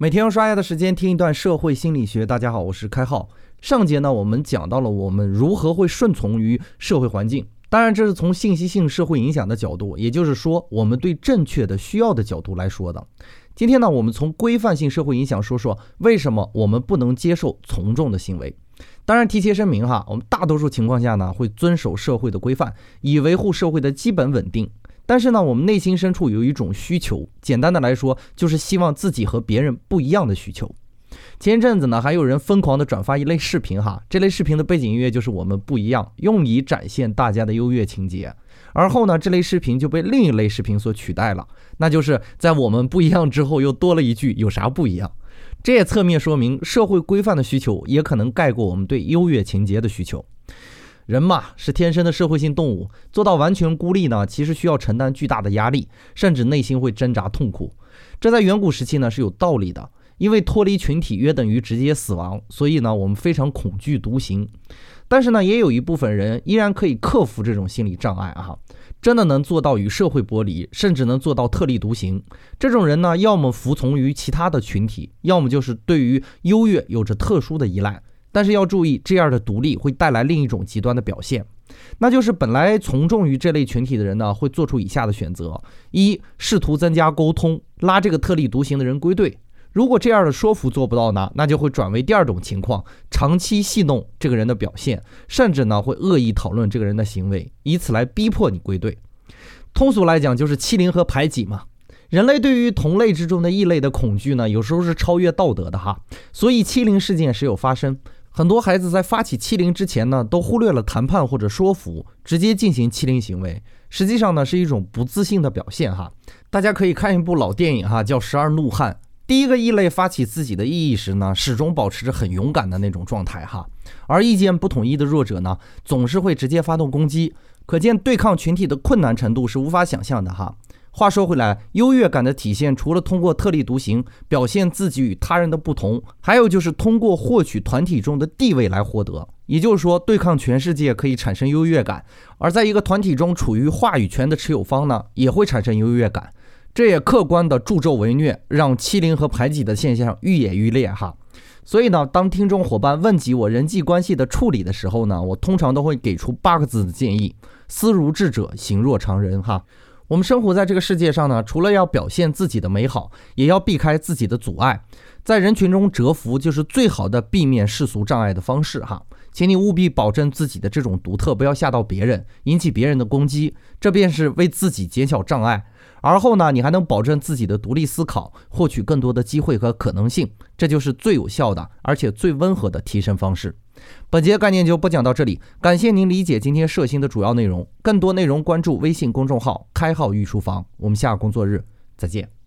每天用刷牙的时间听一段社会心理学。大家好，我是开浩。上节呢，我们讲到了我们如何会顺从于社会环境，当然这是从信息性社会影响的角度，也就是说我们对正确的需要的角度来说的。今天呢，我们从规范性社会影响说说为什么我们不能接受从众的行为。当然提前声明哈，我们大多数情况下呢会遵守社会的规范，以维护社会的基本稳定。但是呢，我们内心深处有一种需求，简单的来说，就是希望自己和别人不一样的需求。前一阵子呢，还有人疯狂的转发一类视频，哈，这类视频的背景音乐就是我们不一样，用以展现大家的优越情节。而后呢，这类视频就被另一类视频所取代了，那就是在我们不一样之后，又多了一句有啥不一样？这也侧面说明，社会规范的需求也可能盖过我们对优越情节的需求。人嘛是天生的社会性动物，做到完全孤立呢，其实需要承担巨大的压力，甚至内心会挣扎痛苦。这在远古时期呢是有道理的，因为脱离群体约等于直接死亡，所以呢我们非常恐惧独行。但是呢也有一部分人依然可以克服这种心理障碍啊，真的能做到与社会剥离，甚至能做到特立独行。这种人呢要么服从于其他的群体，要么就是对于优越有着特殊的依赖。但是要注意，这样的独立会带来另一种极端的表现，那就是本来从众于这类群体的人呢，会做出以下的选择：一、试图增加沟通，拉这个特立独行的人归队；如果这样的说服做不到呢，那就会转为第二种情况，长期戏弄这个人的表现，甚至呢会恶意讨论这个人的行为，以此来逼迫你归队。通俗来讲，就是欺凌和排挤嘛。人类对于同类之中的异类的恐惧呢，有时候是超越道德的哈，所以欺凌事件时有发生。很多孩子在发起欺凌之前呢，都忽略了谈判或者说服，直接进行欺凌行为，实际上呢是一种不自信的表现哈。大家可以看一部老电影哈，叫《十二怒汉》。第一个异类发起自己的异议时呢，始终保持着很勇敢的那种状态哈，而意见不统一的弱者呢，总是会直接发动攻击，可见对抗群体的困难程度是无法想象的哈。话说回来，优越感的体现除了通过特立独行表现自己与他人的不同，还有就是通过获取团体中的地位来获得。也就是说，对抗全世界可以产生优越感，而在一个团体中处于话语权的持有方呢，也会产生优越感。这也客观的助纣为虐，让欺凌和排挤的现象愈演愈烈哈。所以呢，当听众伙伴问及我人际关系的处理的时候呢，我通常都会给出八个字的建议：思如智者，行若常人哈。我们生活在这个世界上呢，除了要表现自己的美好，也要避开自己的阻碍。在人群中蛰伏，就是最好的避免世俗障碍的方式哈。请你务必保证自己的这种独特，不要吓到别人，引起别人的攻击，这便是为自己减小障碍。而后呢，你还能保证自己的独立思考，获取更多的机会和可能性，这就是最有效的，而且最温和的提升方式。本节概念就播讲到这里，感谢您理解今天涉新的主要内容。更多内容关注微信公众号“开号御书房”。我们下个工作日再见。